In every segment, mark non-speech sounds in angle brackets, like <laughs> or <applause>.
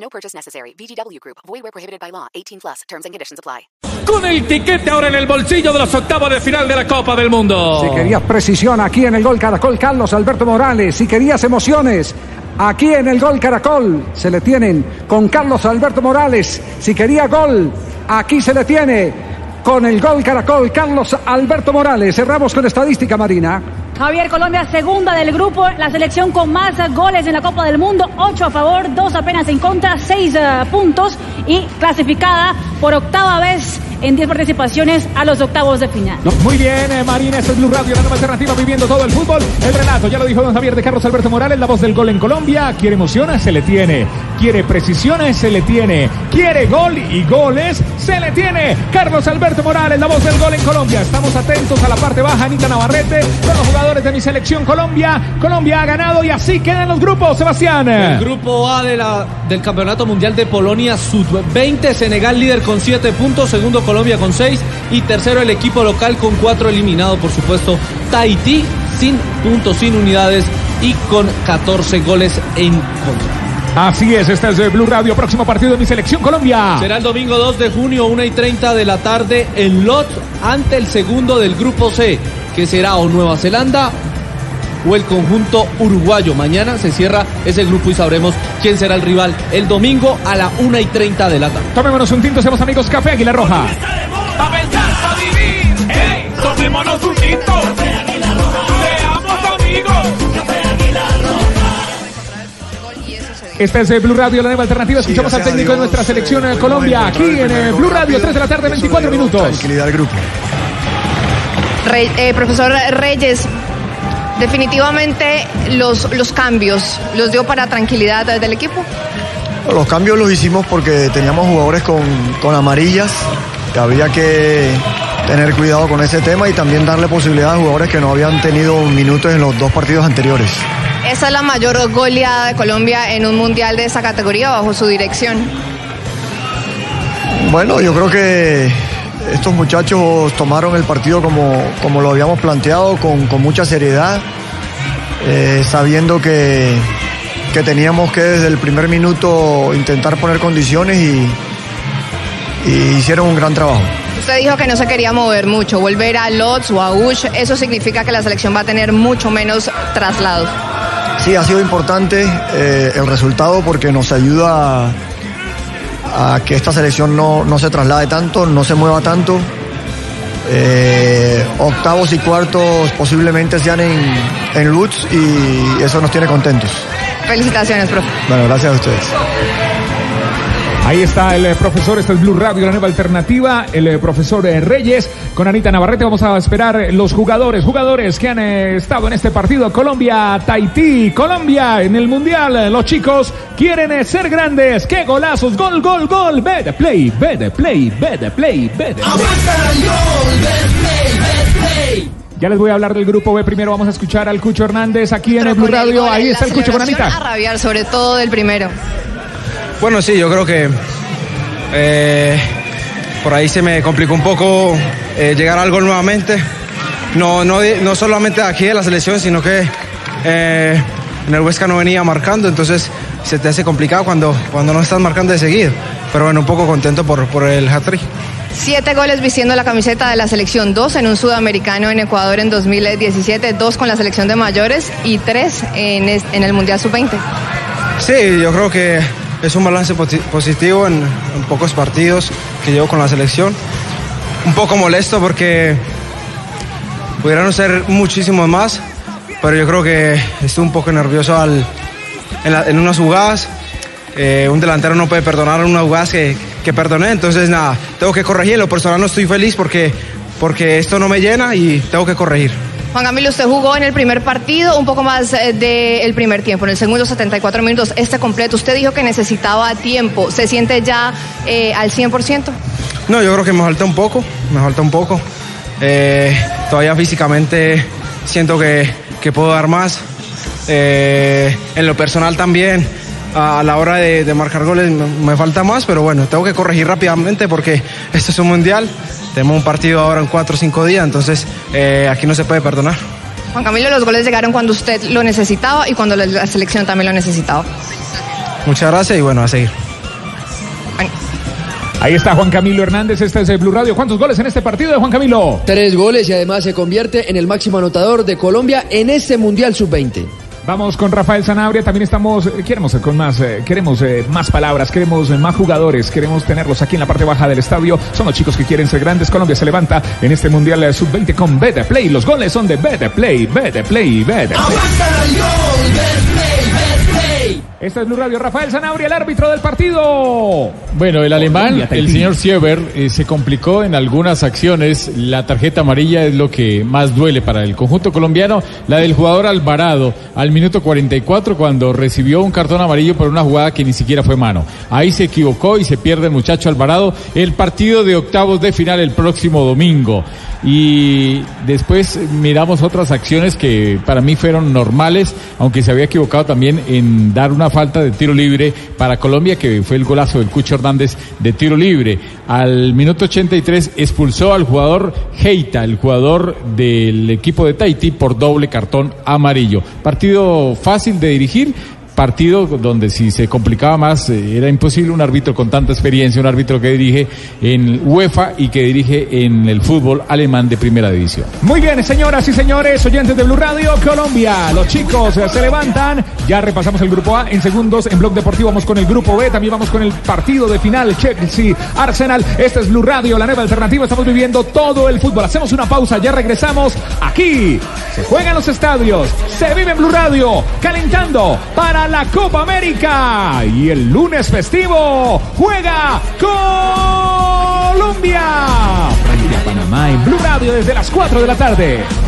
No purchase necessary. VGW Group. Void where prohibited by law. 18 plus. Terms and conditions apply. Con el tiquete ahora en el bolsillo de los octavos de final de la Copa del Mundo. Si querías precisión aquí en el gol Caracol, Carlos Alberto Morales. Si querías emociones, aquí en el gol Caracol se le tienen con Carlos Alberto Morales. Si quería gol, aquí se le tiene con el gol Caracol, Carlos Alberto Morales. Cerramos con estadística marina. Javier Colombia, segunda del grupo, la selección con más goles en la Copa del Mundo, ocho a favor, dos apenas en contra, seis uh, puntos y clasificada por octava vez en 10 participaciones a los octavos de final. Muy bien, eh, Marina, esto es Blue Radio, la nueva alternativa viviendo todo el fútbol. El relato, ya lo dijo don Javier de Carlos Alberto Morales, la voz del gol en Colombia. Quiere emociones, se le tiene. Quiere precisiones, se le tiene. Quiere gol y goles, se le tiene. Carlos Alberto Morales, la voz del gol en Colombia. Estamos atentos a la parte baja, Anita Navarrete, con los jugadores de mi selección Colombia. Colombia ha ganado y así quedan los grupos, Sebastián. El grupo A del Campeonato Mundial de Polonia Sub-20, Senegal líder con 7 puntos, segundo Colombia con 6 y tercero el equipo local con 4 eliminado, por supuesto, Tahití sin puntos, sin unidades y con 14 goles en contra. Así es, este es Blue Radio, próximo partido de mi selección Colombia. Será el domingo 2 de junio, 1 y 30 de la tarde en Lot ante el segundo del grupo C, que será o Nueva Zelanda o el conjunto uruguayo. Mañana se cierra ese grupo y sabremos quién será el rival el domingo a la 1 y 30 de la tarde. Tomémonos un tinto, seamos amigos Café Águila Roja. Pa' pensar, pa' vivir, hey, tomémonos un tinto. Seamos amigos. Este es Blue Radio, la nueva alternativa. Escuchamos al técnico de nuestra selección en Colombia, aquí en eh, Blue Radio, 3 de la tarde, 24 minutos. Tranquilidad al grupo. Eh, profesor Reyes, definitivamente los, los cambios los dio para tranquilidad del equipo. Los cambios los hicimos porque teníamos jugadores con, con amarillas, que había que tener cuidado con ese tema y también darle posibilidad a jugadores que no habían tenido minutos en los dos partidos anteriores. Esa es la mayor goleada de Colombia en un mundial de esa categoría bajo su dirección. Bueno, yo creo que estos muchachos tomaron el partido como, como lo habíamos planteado, con, con mucha seriedad, eh, sabiendo que, que teníamos que desde el primer minuto intentar poner condiciones y, y hicieron un gran trabajo. Usted dijo que no se quería mover mucho, volver a Lotz o a Ush, eso significa que la selección va a tener mucho menos traslados. Sí, ha sido importante eh, el resultado porque nos ayuda a, a que esta selección no, no se traslade tanto, no se mueva tanto. Eh, octavos y cuartos posiblemente sean en, en Lutz y eso nos tiene contentos. Felicitaciones, profe. Bueno, gracias a ustedes. Ahí está el eh, profesor, este es Blue Radio, la nueva alternativa, el eh, profesor eh, Reyes con Anita Navarrete. Vamos a esperar los jugadores, jugadores que han estado en este partido. Colombia, Tahití, Colombia en el Mundial. Los chicos quieren ser grandes. ¡Qué golazos! Gol, gol, gol. Ve de play, ve de play, ve de play, ve de Ya les voy a hablar del grupo B. Primero vamos a escuchar al Cucho Hernández aquí en el Blue Radio. Ahí está el Cucho con Anita. A rabiar, sobre todo del primero. Bueno, sí, yo creo que eh, por ahí se me complicó un poco eh, llegar al gol nuevamente. No, no, no solamente aquí de la selección, sino que eh, en el Huesca no venía marcando, entonces se te hace complicado cuando, cuando no estás marcando de seguido. Pero bueno, un poco contento por, por el hat-trick. Siete goles vistiendo la camiseta de la selección, dos en un sudamericano en Ecuador en 2017, dos con la selección de mayores y tres en, en el Mundial Sub-20. Sí, yo creo que es un balance positivo en, pocos partidos que llevo con la selección. Un poco molesto porque pudieron ser muchísimos más, pero yo creo que estuve un poco nervioso al, en, unas jugadas. Eh, un delantero no puede perdonar unas jugadas que, que perdoné, entonces nada, tengo que corregir. En lo personal no estoy feliz porque, porque esto no me llena y tengo que corregir. Juan Camilo, usted jugó en el primer partido un poco más eh, del primer tiempo, en el segundo 74 minutos, este completo. Usted dijo que necesitaba tiempo. ¿Se siente ya eh, al 100%? No, yo creo que me falta un poco, me falta un poco. Eh, todavía físicamente siento que, que puedo dar más. En lo personal también, a la hora de, de marcar goles me, me falta más, pero bueno, tengo que corregir rápidamente porque esto es un mundial. Tenemos un partido ahora en cuatro o cinco días, entonces eh, aquí no se puede perdonar. Juan Camilo, los goles llegaron cuando usted lo necesitaba y cuando la, la selección también lo necesitaba. Muchas gracias y bueno, a seguir. Ahí está Juan Camilo Hernández, este es el Blue Radio. ¿Cuántos goles en este partido de Juan Camilo? Tres goles y además se convierte en el máximo anotador de Colombia en este Mundial Sub-20. Vamos con Rafael Sanabria, también estamos, eh, queremos con más, eh, queremos eh, más palabras, queremos más jugadores, queremos tenerlos aquí en la parte baja del estadio. Son los chicos que quieren ser grandes. Colombia se levanta en este Mundial eh, Sub-20 con Better Play. Los goles son de Better Play, Better Play, Better Play. Esta es Blue Radio. Rafael Sanabria, el árbitro del partido. Bueno, el alemán, el señor Sieber, eh, se complicó en algunas acciones. La tarjeta amarilla es lo que más duele para el conjunto colombiano. La del jugador Alvarado al minuto 44 cuando recibió un cartón amarillo por una jugada que ni siquiera fue mano. Ahí se equivocó y se pierde el muchacho Alvarado. El partido de octavos de final el próximo domingo. Y después miramos otras acciones que para mí fueron normales, aunque se había equivocado también en dar una falta de tiro libre para Colombia, que fue el golazo del Cucho Hernández de tiro libre. Al minuto 83 expulsó al jugador Heita, el jugador del equipo de Tahití, por doble cartón amarillo. Partido fácil de dirigir, partido donde si se complicaba más eh, era imposible un árbitro con tanta experiencia, un árbitro que dirige en UEFA y que dirige en el fútbol alemán de primera división. Muy bien, señoras y señores, oyentes de Blue Radio, Colombia. Los chicos eh, se levantan. Ya repasamos el grupo A en segundos. En Blog Deportivo vamos con el grupo B. También vamos con el partido de final. Chelsea, Arsenal. Esta es Blue Radio, la nueva alternativa. Estamos viviendo todo el fútbol. Hacemos una pausa. Ya regresamos. Aquí se juegan los estadios. Se vive en Blue Radio. Calentando para la Copa América. Y el lunes festivo juega Colombia. Panamá en Blue Radio desde las 4 de la tarde.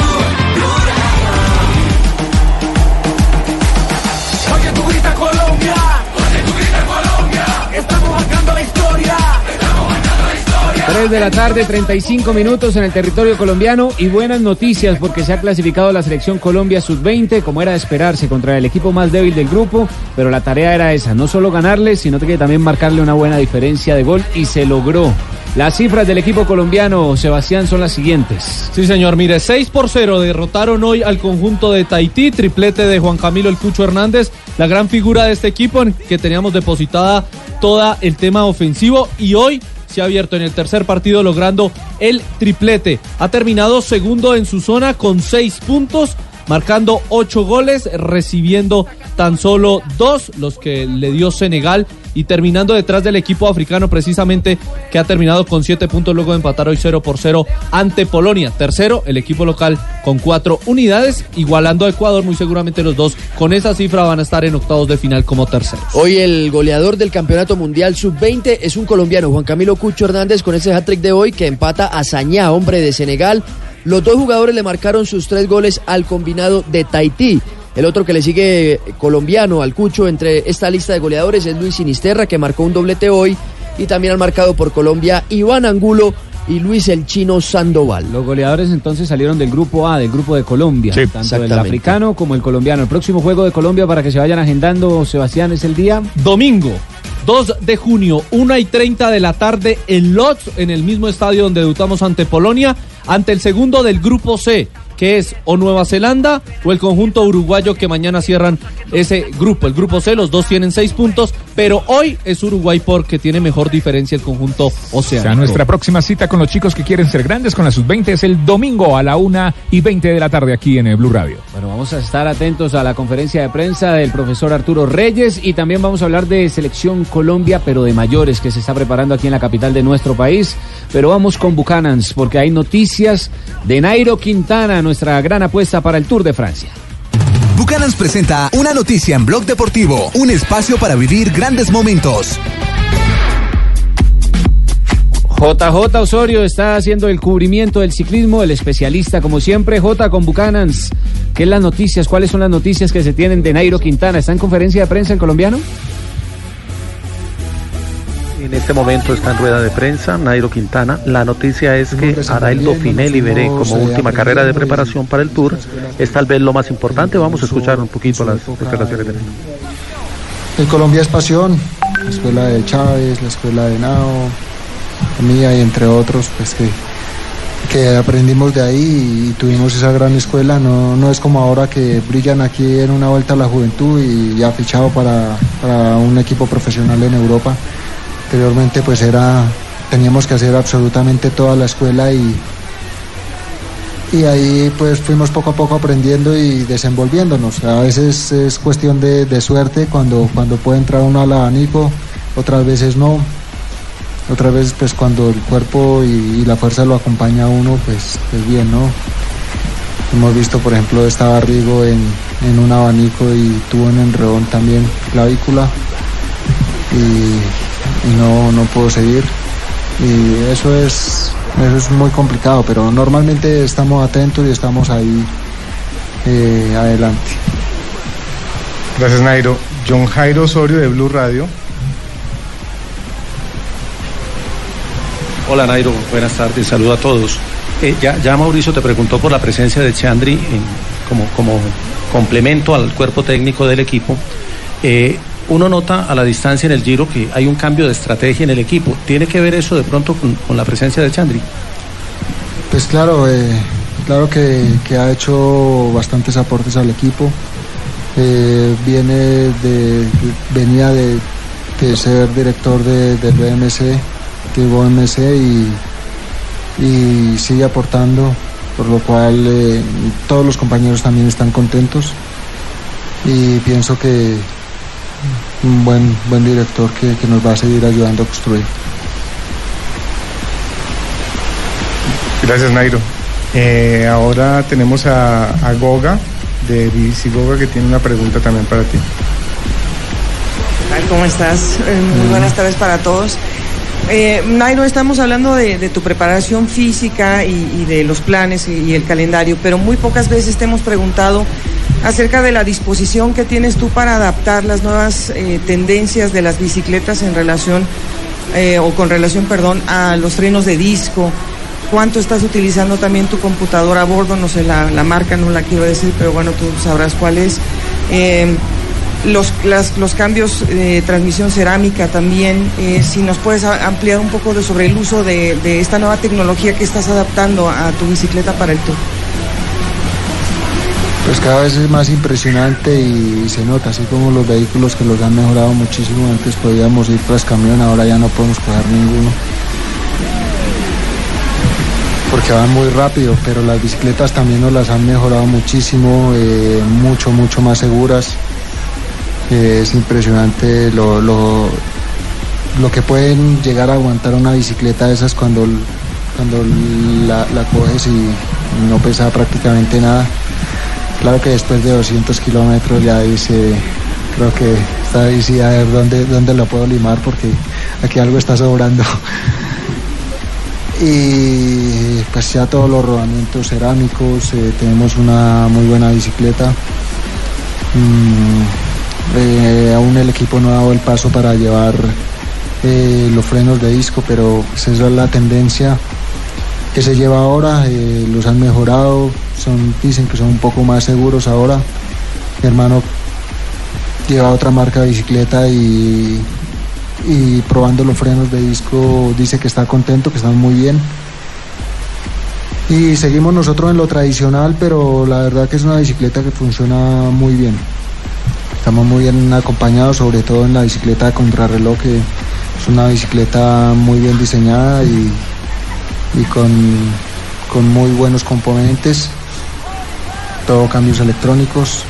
3 de la tarde, 35 minutos en el territorio colombiano y buenas noticias porque se ha clasificado la selección Colombia sub-20 como era de esperarse contra el equipo más débil del grupo, pero la tarea era esa, no solo ganarle, sino que también marcarle una buena diferencia de gol y se logró. Las cifras del equipo colombiano, Sebastián, son las siguientes. Sí, señor. Mire, 6 por 0 derrotaron hoy al conjunto de Tahití, triplete de Juan Camilo El Cucho Hernández, la gran figura de este equipo en que teníamos depositada toda el tema ofensivo y hoy se ha abierto en el tercer partido logrando el triplete. Ha terminado segundo en su zona con 6 puntos. Marcando ocho goles, recibiendo tan solo dos, los que le dio Senegal, y terminando detrás del equipo africano, precisamente que ha terminado con siete puntos luego de empatar hoy 0 por 0 ante Polonia. Tercero, el equipo local con cuatro unidades, igualando a Ecuador. Muy seguramente los dos con esa cifra van a estar en octavos de final como terceros. Hoy el goleador del Campeonato Mundial Sub-20 es un colombiano, Juan Camilo Cucho Hernández, con ese hat-trick de hoy que empata a Sañá, hombre de Senegal. Los dos jugadores le marcaron sus tres goles al combinado de Tahití. El otro que le sigue eh, colombiano al Cucho entre esta lista de goleadores es Luis Sinisterra, que marcó un doblete hoy. Y también han marcado por Colombia Iván Angulo y Luis el Chino Sandoval. Los goleadores entonces salieron del grupo A, del grupo de Colombia, tanto el africano como el colombiano. El próximo juego de Colombia para que se vayan agendando, Sebastián, es el día Domingo, 2 de junio, 1 y 30 de la tarde en Lodz, en el mismo estadio donde debutamos ante Polonia, ante el segundo del grupo C, que es o Nueva Zelanda o el conjunto uruguayo que mañana cierran ese grupo. El grupo C, los dos tienen seis puntos, pero hoy es Uruguay porque tiene mejor diferencia el conjunto O oceánico. sea, nuestra próxima cita con los chicos que quieren ser grandes con la sub-20 es el domingo a la una y 20 de la tarde aquí en el Blue Radio. Bueno, vamos a estar atentos a la conferencia de prensa del profesor Arturo Reyes y también vamos a hablar de Selección Colombia, pero de mayores que se está preparando aquí en la capital de nuestro país. Pero vamos con Buchanans porque hay noticias de Nairo Quintana, nuestra gran apuesta para el Tour de Francia. Bucanans presenta una noticia en Blog Deportivo, un espacio para vivir grandes momentos. JJ Osorio está haciendo el cubrimiento del ciclismo, el especialista como siempre, J con Bucanans. ¿Qué es las noticias? ¿Cuáles son las noticias que se tienen de Nairo Quintana? ¿Está en conferencia de prensa el colombiano? En este momento está en rueda de prensa Nairo Quintana. La noticia es que hará el Dauphiné Liberé como última carrera de preparación para el Tour. Es tal vez lo más importante. Vamos a escuchar un poquito las declaraciones de Nairo. El Colombia es pasión, la escuela de Chávez, la escuela de Nao, mía y entre otros, pues que, que aprendimos de ahí y tuvimos esa gran escuela. No, no es como ahora que brillan aquí en una vuelta a la juventud y ya fichado para, para un equipo profesional en Europa. Anteriormente pues era, teníamos que hacer absolutamente toda la escuela y, y ahí pues fuimos poco a poco aprendiendo y desenvolviéndonos. A veces es cuestión de, de suerte cuando, cuando puede entrar uno al abanico, otras veces no. Otras veces pues cuando el cuerpo y, la fuerza lo acompaña a uno pues, pues bien, ¿no? Hemos visto por ejemplo estaba Rigo en, en un abanico y tuvo en enredón también clavícula y, y no, no puedo seguir. Y eso es, eso es muy complicado, pero normalmente estamos atentos y estamos ahí eh, adelante. Gracias, Nairo. John Jairo Osorio de Blue Radio. Hola Nairo, buenas tardes, saludo a todos. Eh, ya, ya Mauricio te preguntó por la presencia de Chandri en- como, como complemento al cuerpo técnico del equipo. Eh, uno nota a la distancia en el giro que hay un cambio de estrategia en el equipo. ¿Tiene que ver eso de pronto con, la presencia de Chandri? Pues claro, eh, claro que, ha hecho bastantes aportes al equipo. Eh, viene venía de, ser director de, del BMC, de BMC y, y sigue aportando, por lo cual eh, todos los compañeros también están contentos y pienso que un buen, buen director que, que nos va a seguir ayudando a construir. Gracias, Nairo. Eh, ahora tenemos a, a Goga de BBC Goga que tiene una pregunta también para ti. ¿Cómo estás? Eh, muy buenas tardes para todos. Eh, Nairo, estamos hablando de, de tu preparación física y, y de los planes y, y el calendario, pero muy pocas veces te hemos preguntado acerca de la disposición que tienes tú para adaptar las nuevas eh, tendencias de las bicicletas en relación, eh, o con relación, perdón, a los frenos de disco. ¿Cuánto estás utilizando también tu computadora a bordo? No sé, la, la marca no la quiero decir, pero bueno, tú sabrás cuál es. Eh, los, las- los cambios de transmisión cerámica también, si nos puedes ampliar un poco de, sobre el uso de, de esta nueva tecnología que estás adaptando a tu bicicleta para el tour. Cada vez es más impresionante y se nota, así como los vehículos que los han mejorado muchísimo. Antes podíamos ir tras camión, ahora ya no podemos coger ninguno. Porque van muy rápido, pero las bicicletas también nos las han mejorado muchísimo, eh, mucho, mucho más seguras. Eh, es impresionante lo, lo, lo que pueden llegar a aguantar una bicicleta de esas cuando, cuando la, la coges y no pesa prácticamente nada. Claro que después de 200 kilómetros ya dice, creo que está ahí a ver dónde, dónde lo puedo limar porque aquí algo está sobrando. <laughs> Y pues ya todos los rodamientos cerámicos, eh, tenemos una muy buena bicicleta. Mm, eh, aún el equipo no ha dado el paso para llevar eh, los frenos de disco, pero pues esa es la tendencia que se lleva ahora, los han mejorado, son, dicen que son un poco más seguros ahora. Mi hermano lleva otra marca de bicicleta y, probando los frenos de disco dice que está contento, que están muy bien. Y seguimos nosotros en lo tradicional, pero la verdad que es una bicicleta que funciona muy bien. estamos muy bien acompañados, sobre todo en la bicicleta de contrarreloj, que es una bicicleta muy bien diseñada y, con muy buenos componentes, todo cambios electrónicos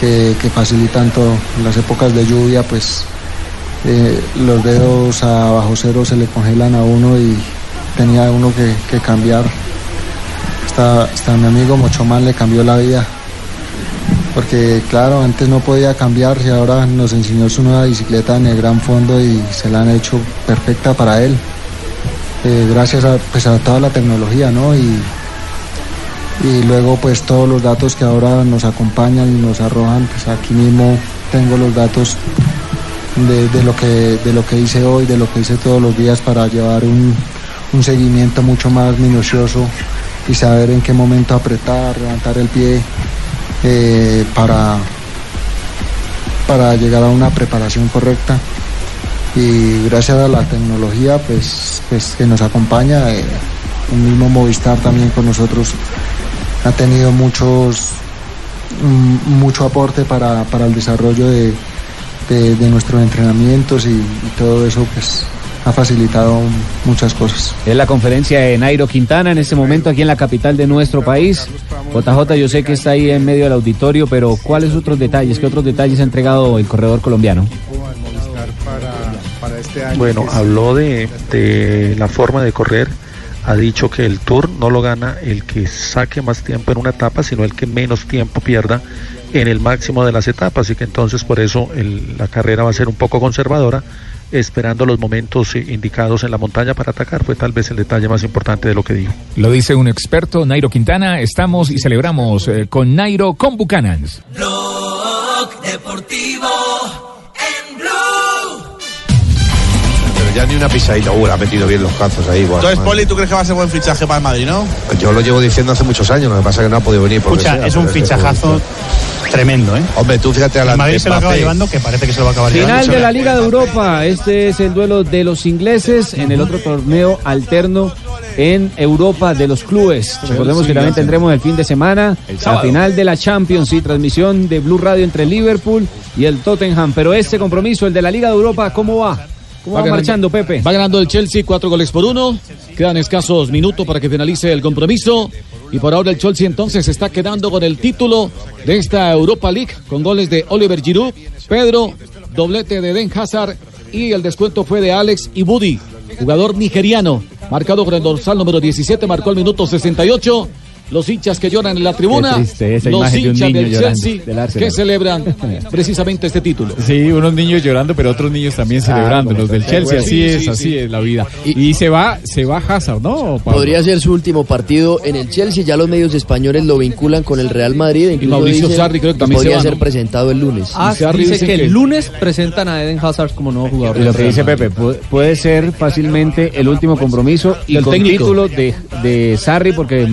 que, facilitan todo. En las épocas de lluvia, pues eh, los dedos a bajo cero se le congelan a uno y tenía uno que, que cambiar. Hasta, hasta mi amigo Mochomán le cambió la vida. Porque claro, antes no podía cambiar y ahora nos enseñó su nueva bicicleta en el gran fondo y se la han hecho perfecta para él. Eh, gracias a, pues, a toda la tecnología, ¿no? Y, y luego pues todos los datos que ahora nos acompañan y nos arrojan, pues aquí mismo tengo los datos de, lo, que, de lo que hice hoy, de lo que hice todos los días para llevar un, un seguimiento mucho más minucioso y saber en qué momento apretar, levantar el pie eh, para, para llegar a una preparación correcta. Y gracias a la tecnología pues, pues que nos acompaña, eh, el mismo Movistar también con nosotros ha tenido muchos mm, mucho aporte para, para el desarrollo de, de, de nuestros entrenamientos y, y todo eso pues ha facilitado muchas cosas. Es la conferencia de Nairo Quintana en este momento aquí en la capital de nuestro país. JJ, yo sé que está ahí en medio del auditorio, pero ¿cuáles otros detalles? ¿Qué otros detalles ha entregado el corredor colombiano? Bueno, habló de, de la forma de correr, ha dicho que el Tour no lo gana el que saque más tiempo en una etapa, sino el que menos tiempo pierda en el máximo de las etapas y que entonces por eso el- la carrera va a ser un poco conservadora, esperando los momentos eh, indicados en la montaña para atacar. Fue tal vez el detalle más importante de lo que dijo. Lo dice un experto, Nairo Quintana. Estamos y celebramos eh, con Nairo con Buchanans. Blog Deportivo ya ni una pisadita, uh, le ha metido bien los cazos ahí. buah, Entonces. Poli, ¿tú crees que va a ser buen fichaje para el Madrid, no? Yo lo llevo diciendo hace muchos años, lo que pasa es que no ha podido venir. Escucha, sea, es un que fichajazo tremendo, ¿eh? Hombre, tú fíjate a la El Madrid se lo acaba llevando, que parece que se lo va a acabar Final llevando. de la Liga de Europa. Este es el duelo de los ingleses en el otro torneo alterno en Europa de los clubes. Recordemos que también tendremos el fin de semana la final de la Champions y transmisión de Blue Radio entre Liverpool y el Tottenham. Pero este compromiso, el de la Liga de Europa, ¿cómo va? ¿Cómo va, ganando- marchando, Pepe? Va ganando el Chelsea cuatro goles por uno. Quedan escasos minutos para que finalice el compromiso. Y por ahora el Chelsea entonces está quedando con el título de esta Europa League con goles de Oliver Giroud, Pedro, doblete de Den Hazard y el descuento fue de Alex Ibudi, jugador nigeriano, marcado con el dorsal número 17, marcó el minuto 68. Los hinchas que lloran en la tribuna, los imagen de un hinchas niño del llorando Chelsea del que celebran precisamente este título. Sí, unos niños llorando, pero otros niños también celebrando. Los del Chelsea, así Sí, es, sí, así sí. es la vida. Y, se va, se va Hazard, ¿no? Pablo? Podría ser su último partido en el Chelsea. Ya los medios españoles lo vinculan con el Real Madrid. incluso Mauricio dicen Sarri creo que también podría se va, ser ¿no? presentado el lunes. Ah, dice que, el lunes presentan a Eden Hazard como nuevo jugador. Y lo que dice Pepe, pu- puede ser fácilmente el último compromiso y con técnico. título de, de Sarri porque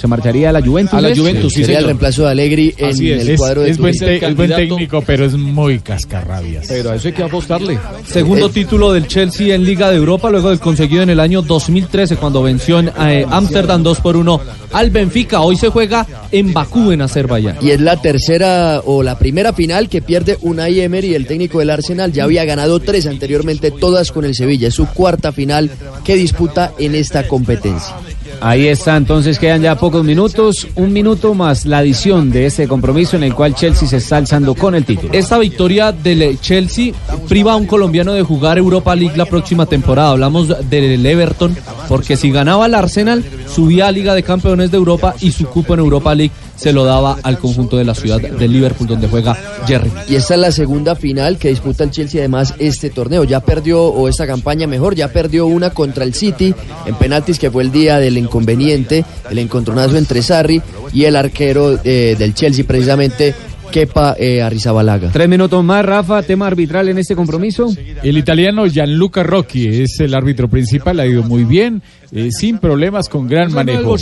se marcharía a la Juventus. A la ¿es? Juventus, sí, Sería el reemplazo de Allegri en Así es, el es, cuadro de es buen, es buen técnico, pero es muy cascarrabias. Pero a eso hay que apostarle. Segundo título del Chelsea en Liga de Europa, luego del conseguido en el año 2013 cuando venció en eh, Ámsterdam 2 por 1 al Benfica. Hoy se juega en Bakú, en Azerbaiyán. Y es la tercera o la primera final que pierde Unai Emery, el técnico del Arsenal. Ya había ganado tres anteriormente, todas con el Sevilla. Es su cuarta final que disputa en esta competencia. Ahí está, entonces quedan ya pocos minutos, un minuto más la adición de este compromiso en el cual Chelsea se está alzando con el título. Esta victoria del Chelsea priva a un colombiano de jugar Europa League la próxima temporada. Hablamos del Everton, porque si ganaba el Arsenal, subía a Liga de Campeones de Europa y su cupo en Europa League se lo daba al conjunto de la ciudad de Liverpool, donde juega Jerry. Y esta es la segunda final que disputa el Chelsea además este torneo. Ya perdió, o esta campaña mejor, ya perdió una contra el City en penaltis que fue el día del inconveniente, el encontronazo entre Sarri y el arquero eh, del Chelsea precisamente, Kepa eh, Arrizabalaga. Tres minutos más, Rafa, tema arbitral en este compromiso. El italiano Gianluca Rocchi es el árbitro principal, ha ido muy bien, eh, sin problemas, con gran manejo.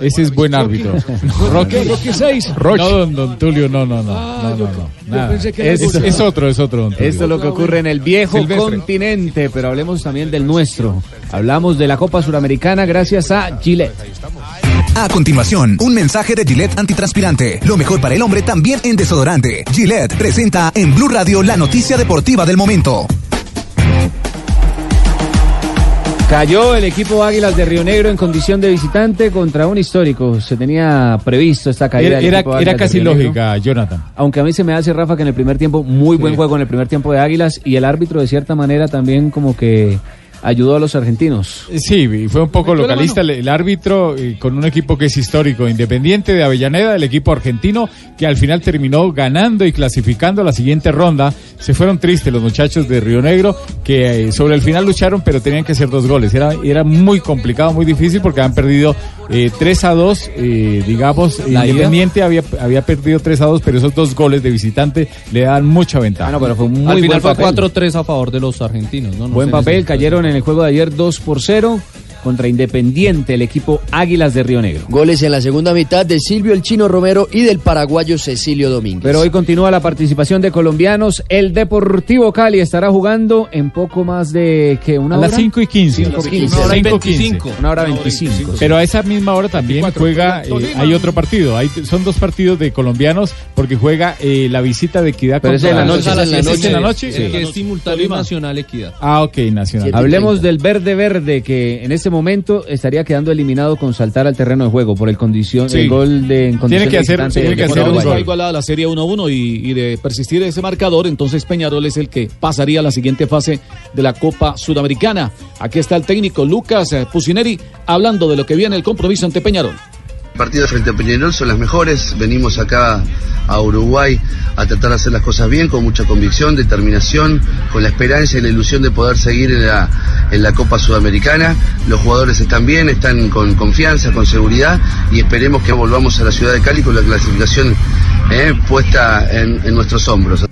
Ese es buen árbitro. Rocky, Rocky 6. No, don, don Tulio, no, no, no. no, no, es, es otro, es otro. Esto es lo que ocurre en el viejo Silvestre. continente, pero hablemos también del nuestro. Hablamos de la Copa Suramericana gracias a Gillette. A continuación, un mensaje de Gillette antitranspirante. Lo mejor para el hombre también en desodorante. Gillette presenta en Blue Radio la noticia deportiva del momento. Cayó el equipo Águilas de Río Negro en condición de visitante contra un histórico. Se tenía previsto esta caída. Era, del era, equipo era Águilas de casi lógica, Jonathan. Aunque a mí se me hace, Rafa, que en el primer tiempo, muy buen juego en el primer tiempo de Águilas y el árbitro de cierta manera también como que ayudó a los argentinos. Sí, y fue un poco localista el, el árbitro eh, con un equipo que es histórico, independiente de Avellaneda, el equipo argentino que al final terminó ganando y clasificando a la siguiente ronda. Se fueron tristes los muchachos de Río Negro que eh, sobre el final lucharon, pero tenían que hacer dos goles. Era, era muy complicado, muy difícil porque han perdido eh, 3 a 2, eh, digamos, La. Independiente había, había perdido 3 a 2, pero esos dos goles de visitante le dan mucha ventaja. no, pero fue muy Al final buen fue papel. 4-3 a favor de los argentinos. ¿no? No Buen papel, cayeron en el juego de ayer 2 por 0 contra Independiente, el equipo Águilas de Río Negro. Goles en la segunda mitad de Silvio El Chino Romero y del paraguayo Cecilio Domínguez. Pero hoy continúa la participación de colombianos. El Deportivo Cali estará jugando en poco más de que una A hora. las 5 y 15. 5 y 15. Una hora y 5 25. Una hora 25. Pero a esa misma hora también juega, eh, hay otro partido, hay, son dos partidos de colombianos porque juega eh, la visita de Equidad Pero contra- en la noche, ¿Es en la ¿Es noche. en la noche? El que es simultáneo Nacional Equidad. Ah, ok, Nacional. Hablemos del verde verde que en este momento estaría quedando eliminado con saltar al terreno de juego por el condición Sí. el gol de en visitante del Por Deportivo ahora está Cali. igualada la serie 1-1 y, y de persistir ese marcador, entonces Peñarol es el que pasaría a la siguiente fase de la Copa Sudamericana. Aquí está el técnico Lucas eh, Pusineri hablando de lo que viene el compromiso ante Peñarol. Partidos frente a Peñarol son las mejores. Venimos acá a Uruguay a tratar de hacer las cosas bien, con mucha convicción, determinación, con la esperanza y la ilusión de poder seguir en la, en la Copa Sudamericana. Los jugadores están bien, están con confianza, con seguridad y esperemos que volvamos a la ciudad de Cali con la clasificación eh, puesta en, en nuestros hombros.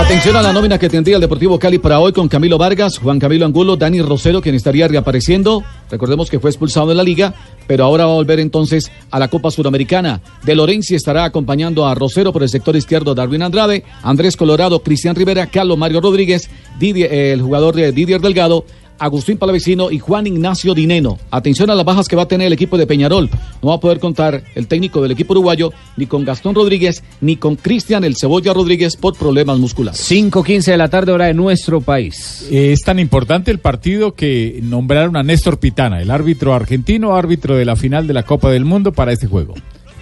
Atención a la nómina que tendría el Deportivo Cali para hoy con Camilo Vargas, Juan Camilo Angulo, Dani Rosero, quien estaría reapareciendo. Recordemos que fue expulsado de la liga, pero ahora va a volver entonces a la Copa Sudamericana. De Lorenzi estará acompañando a Rosero por el sector izquierdo, Darwin Andrade, Andrés Colorado, Cristian Rivera, Carlos Mario Rodríguez, Didier- el jugador de Didier Delgado. Agustín Palavecino y Juan Ignacio Dineno. Atención a las bajas que va a tener el equipo de Peñarol. No va a poder contar el técnico del equipo uruguayo ni con Gastón Rodríguez ni con Cristian el Cebolla Rodríguez por problemas musculares. 5.15 de la tarde, hora de nuestro país. Eh, Es tan importante el partido que nombraron a Néstor Pitana, el árbitro argentino, árbitro de la final de la Copa del Mundo para este juego.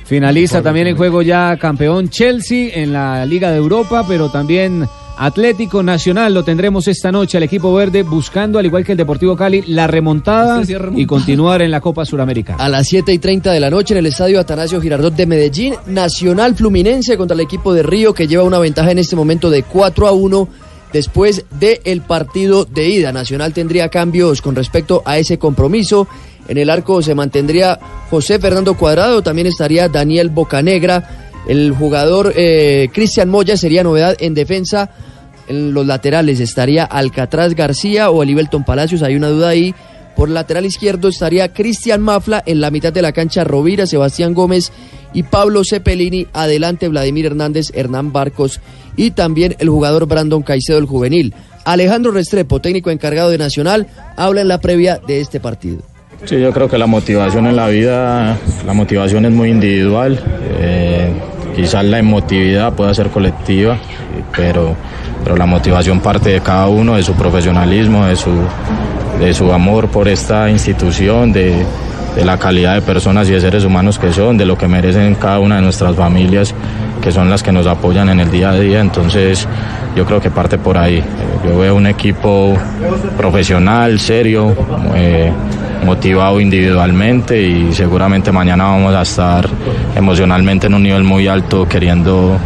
Finaliza también en juego ya campeón Chelsea en la Liga de Europa, pero también Atlético Nacional lo tendremos esta noche al equipo verde buscando, al igual que el Deportivo Cali, la remontada Este sí es remontada. y continuar en la Copa Suramericana. A las 7 y 30 de la noche en el estadio Atanasio Girardot de Medellín, Nacional Fluminense contra el equipo de Río que lleva una ventaja en este momento de 4 a 1 después del partido de ida. Nacional tendría cambios con respecto a ese compromiso. En el arco se mantendría José Fernando Cuadrado, también estaría Daniel Bocanegra. El jugador eh, Cristian Moya sería novedad en defensa. En los laterales estaría Alcatraz García o Elibelton Palacios, hay una duda ahí. Por lateral izquierdo estaría Cristian Mafla, en la mitad de la cancha Rovira, Sebastián Gómez y Pablo Cepelini, adelante Vladimir Hernández, Hernán Barcos y también el jugador Brandon Caicedo, el juvenil. Alejandro Restrepo, técnico encargado de Nacional, habla en la previa de este partido. Sí, yo creo que la motivación en la vida, la motivación es muy individual. eh, quizás la emotividad pueda ser colectiva, pero, pero la motivación parte de cada uno, de su profesionalismo, de su, de su amor por esta institución, de, de la calidad de personas y de seres humanos que son, de lo que merecen cada una de nuestras familias, que son las que nos apoyan en el día a día. Entonces, yo creo que parte por ahí. Yo veo un equipo profesional, serio, eh, motivado individualmente y seguramente mañana vamos a estar emocionalmente en un nivel muy alto queriendo,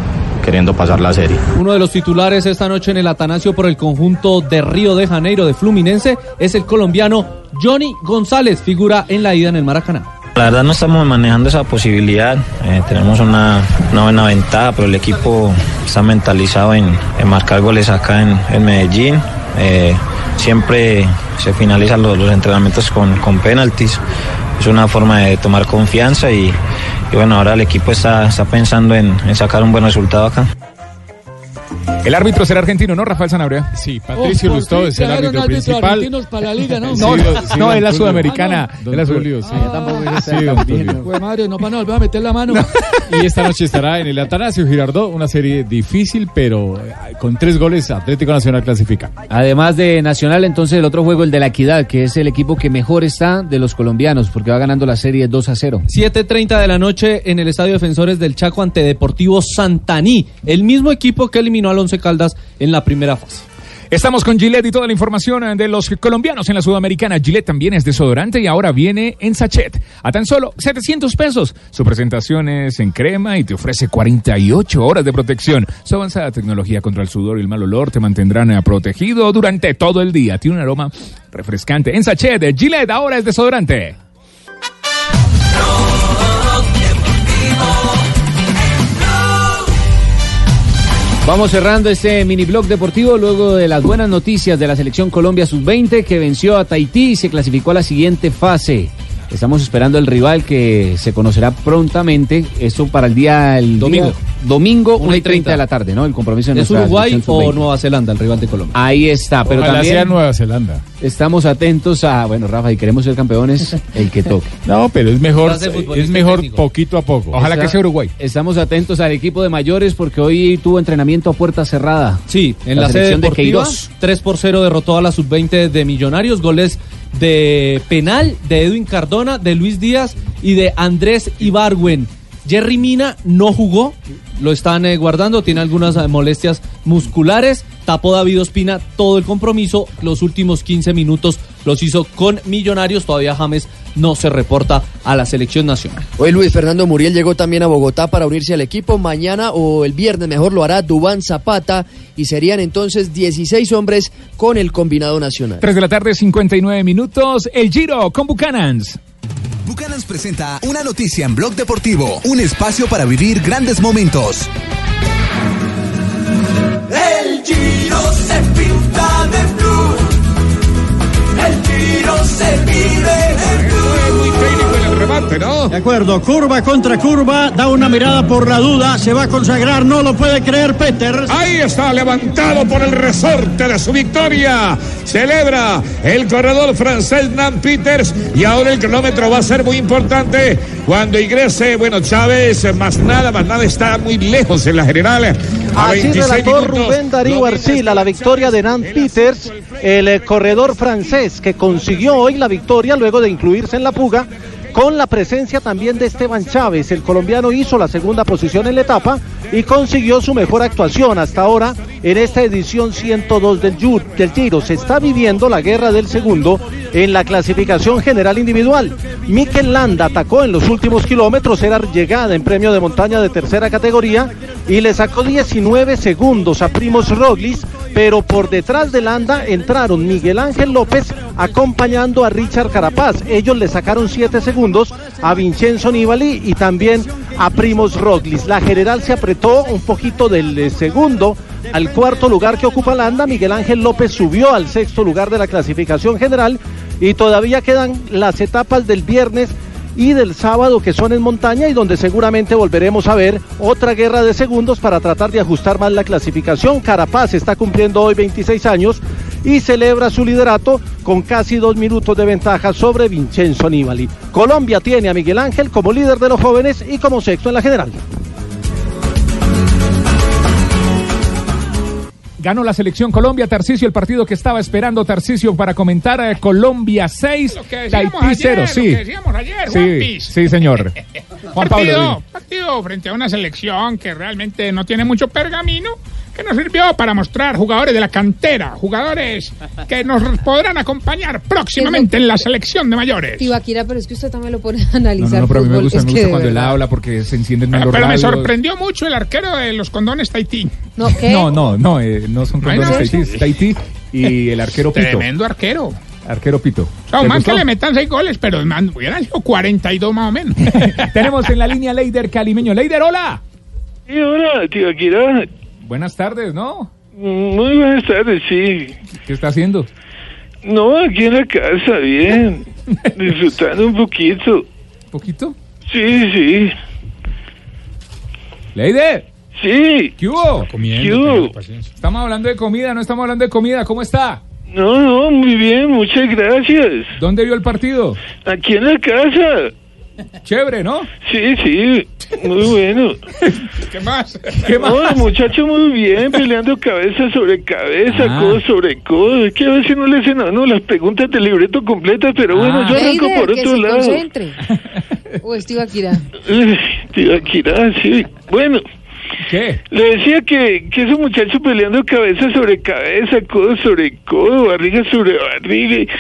queriendo pasar la serie. Uno de los titulares esta noche en el Atanasio por el conjunto de Río de Janeiro de Fluminense es el colombiano Johnny González, figura en la ida en el Maracaná. La verdad no estamos manejando esa posibilidad, eh, tenemos una, una buena ventaja, pero el equipo está mentalizado en, en marcar goles acá en, en Medellín. Eh, siempre se finalizan los, entrenamientos con, con penaltis, es una forma de tomar confianza y, bueno, ahora el equipo está, está pensando en, en sacar un buen resultado acá. El árbitro será argentino, ¿no, Rafael Sanabria? Sí, Patricio Oh, Lustó es el árbitro principal. argentinos para la liga, ¿no? No, Sí, no, sí, no, don es la sudamericana. Ah, no. es la sí. Ah, tampoco es Sí. Pues madre, no, para no volver a meter la mano. <laughs> Y esta noche estará en el Atanasio Girardot, una serie difícil, pero eh, con tres goles Atlético Nacional clasifica. Además de Nacional, entonces el otro juego, el de la Equidad, que es el equipo que mejor está de los colombianos, porque va ganando la serie 2 a 0. 7.30 de la noche en el Estadio Defensores del Chaco ante Deportivo Santaní, el mismo equipo que eliminó al Caldas en la primera fase. Estamos con Gillette y toda la información eh, de los colombianos en la Sudamericana. Gillette también es desodorante y ahora viene en sachet a tan solo 700 pesos. Su presentación es en crema y te ofrece 48 horas de protección. Su avanzada tecnología contra el sudor y el mal olor te mantendrán eh, protegido durante todo el día. Tiene un aroma refrescante. En sachet, Gillette ahora es desodorante. Vamos cerrando este mini blog deportivo luego de las buenas noticias de la selección Colombia sub-20 que venció a Tahití y se clasificó a la siguiente fase. Estamos esperando el rival que se conocerá prontamente. Esto para el día el Domingo. Domingo, 1 Una y y 30 de 30 la tarde, ¿no? El compromiso de ¿Es Uruguay o sub-20. Nueva Zelanda el rival de Colombia? Ahí está, pero Ojalá también sea Nueva Zelanda. estamos atentos a, bueno, Rafa, y queremos ser campeones, <laughs> el que toque. No, pero es mejor, es mejor técnico. poquito a poco. Ojalá que sea Uruguay. Estamos atentos al equipo de mayores porque hoy tuvo entrenamiento a puerta cerrada. Sí, en La la, sede selección de deportiva, Queiroz. 3 por 0 derrotó a la sub-20 de Millonarios, goles de penal de Edwin Cardona, de Luis Díaz y de Andrés Ibargüen. Jerry Mina no jugó, lo están eh, guardando, tiene algunas eh, molestias musculares. Tapó David Ospina todo el compromiso, los últimos 15 minutos los hizo con Millonarios. Todavía James no se reporta a la selección nacional. Hoy Luis Fernando Muriel llegó también a Bogotá para unirse al equipo. Mañana o el viernes mejor lo hará Dubán Zapata y serían entonces 16 hombres con el combinado nacional. 3 de la tarde, 59 minutos. El Giro con Buchanans. Bucanans presenta una noticia en Blog Deportivo, un espacio para vivir grandes momentos. El Giro se De acuerdo, curva contra curva, da una mirada por la duda, se va a consagrar, no lo puede creer Peter. Ahí está, levantado por el resorte de su victoria. Celebra el corredor francés Nan Peters y ahora el cronómetro va a ser muy importante cuando ingrese, bueno, Chávez, más nada, más nada, está muy lejos en la general. A Así 26 relató minutos. Rubén Darío Arcila la victoria de Nant Peters, el eh, corredor francés que consiguió hoy la victoria luego de incluirse en la fuga con la presencia también de Esteban Chávez. El colombiano hizo la segunda posición en la etapa y consiguió su mejor actuación hasta ahora en esta edición 102 del, del Giro. Se está viviendo la guerra del segundo en la clasificación general individual. Mikel Landa atacó en los últimos kilómetros, era llegada en premio de montaña de tercera categoría y le sacó 19 segundos a Primos Roglis, pero por detrás de Landa entraron Miguel Ángel López acompañando a Richard Carapaz. Ellos le sacaron 7 segundos a Vincenzo Nibali y también a Primos Roglis. La general se apretó un poquito del eh, segundo al cuarto lugar que ocupa Landa. Miguel Ángel López subió al sexto lugar de la clasificación general y todavía quedan las etapas del viernes y del sábado que son en montaña y donde seguramente volveremos a ver otra guerra de segundos para tratar de ajustar más la clasificación. Carapaz está cumpliendo hoy 26 años y celebra su liderato con casi dos minutos de ventaja sobre Vincenzo Nibali. Colombia tiene a Miguel Ángel como líder de los jóvenes y como sexto en la general. Ganó la selección Colombia, Tarcisio, el partido que estaba esperando Tarcisio para comentar. eh, Colombia 6, Lo que decíamos Tahití 0. ayer, Sí. lo que decíamos ayer, sí, sí, señor. <laughs> Juan Pablo. partido, dime. partido frente a una selección que realmente no tiene mucho pergamino, que nos sirvió para mostrar jugadores de la cantera, jugadores que nos podrán acompañar próximamente en la selección de mayores. Tibaquira, pero es que usted también lo pone a analizar no, no, pero a mí me gusta, me gusta cuando él habla porque se encienden más Pero, los pero me sorprendió mucho el arquero de los condones Tahití. No, ¿qué? No, no, no, eh, no son ¿No hay condones? Tahití, es Tahití y el arquero Pito. Tremendo arquero. Arquero Pito. No, ¿Te más gustó? que le metan seis goles, pero man, hubieran sido 42 más o menos. <laughs> Tenemos en la línea Leider Calimeño. Leider, hola. Sí, hola, tío. Buenas tardes, ¿no? Muy buenas tardes, sí. ¿Qué está haciendo? No, aquí en la casa, bien. <laughs> Disfrutando un poquito. ¿Poquito? Sí, sí. Leider. Sí. ¿Qué hubo? ¿Qué hubo? Estamos hablando de comida, no estamos hablando de comida. ¿Cómo está? No, no, muy bien, muchas gracias. ¿Dónde vio el partido? Aquí en la casa. Chévere, ¿no? Sí, sí, muy bueno. <laughs> ¿Qué más? ¿Qué más? No, el muchacho muy bien, peleando cabeza sobre cabeza, Ah. codo sobre codo. Es que a veces no le hacen a uno las preguntas del libreto completas, pero bueno, Ah. yo arranco Leider, por que otro se lado. concentre. <laughs> O Estibaquira. Tibaquirá, sí. Bueno. ¿Qué? Le decía que, que esos muchachos peleando cabeza sobre cabeza, codo sobre codo, barriga sobre barriga.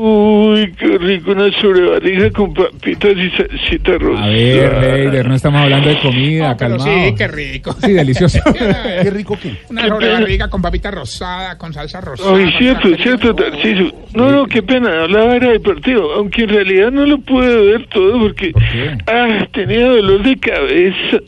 Uy, qué rico una sobrebarriga con papitas y salsita rosada. A ver, Leider, no estamos hablando de comida, Pero calmado. sí, qué rico. Sí, delicioso. <laughs> ¿Qué rico qué? Una sobrebarriga con papita rosada, con salsa rosada. Ay, cierto, cierto, Tarciso. No, no, qué pena, hablaba era del partido, aunque en realidad no lo pude ver todo porque ah, tenía dolor de cabeza.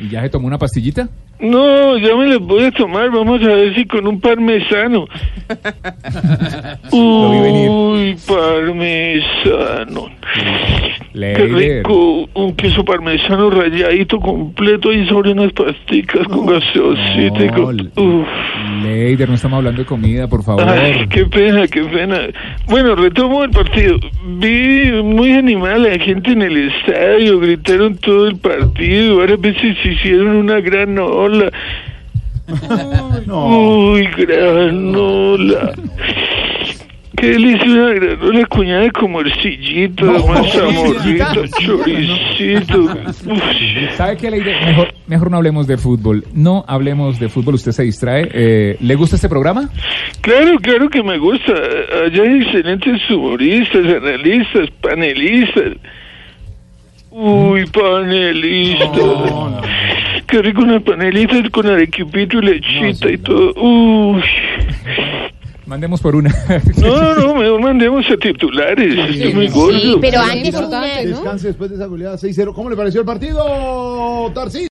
¿Y ya se tomó una pastillita? No, ya me las voy a tomar, vamos a ver si con un parmesano. <laughs> Uy, parmesano. Qué rico, un queso parmesano rayadito completo y sobre unas pasticas con gaseosita con... Uf. Leider, no estamos hablando de comida, por favor. Ay, qué pena, qué pena. Bueno, retomo el partido. Vi muy animal la gente en el estadio, gritaron todo el partido, varias veces hicieron una gran ola. Uy, granola. Qué delicia una granola cuñada con morcillito, masa morrita, choricito. ¿Sabe qué, Leider? Mejor, mejor no hablemos de fútbol. No hablemos de fútbol, usted se distrae. Eh, ¿Le gusta este programa? Claro, claro que me gusta. Allá hay excelentes humoristas, analistas, panelistas. Uy, panelistas. Qué rico una panelita con arequipito y lechita y todo. Uy. Mandemos por una. <laughs> No, no, no, mejor mandemos a titulares. Estoy muy gordo. pero antes ¿no? Descanse después de esa goleada 6-0. ¿Cómo le pareció el partido, Tarcís?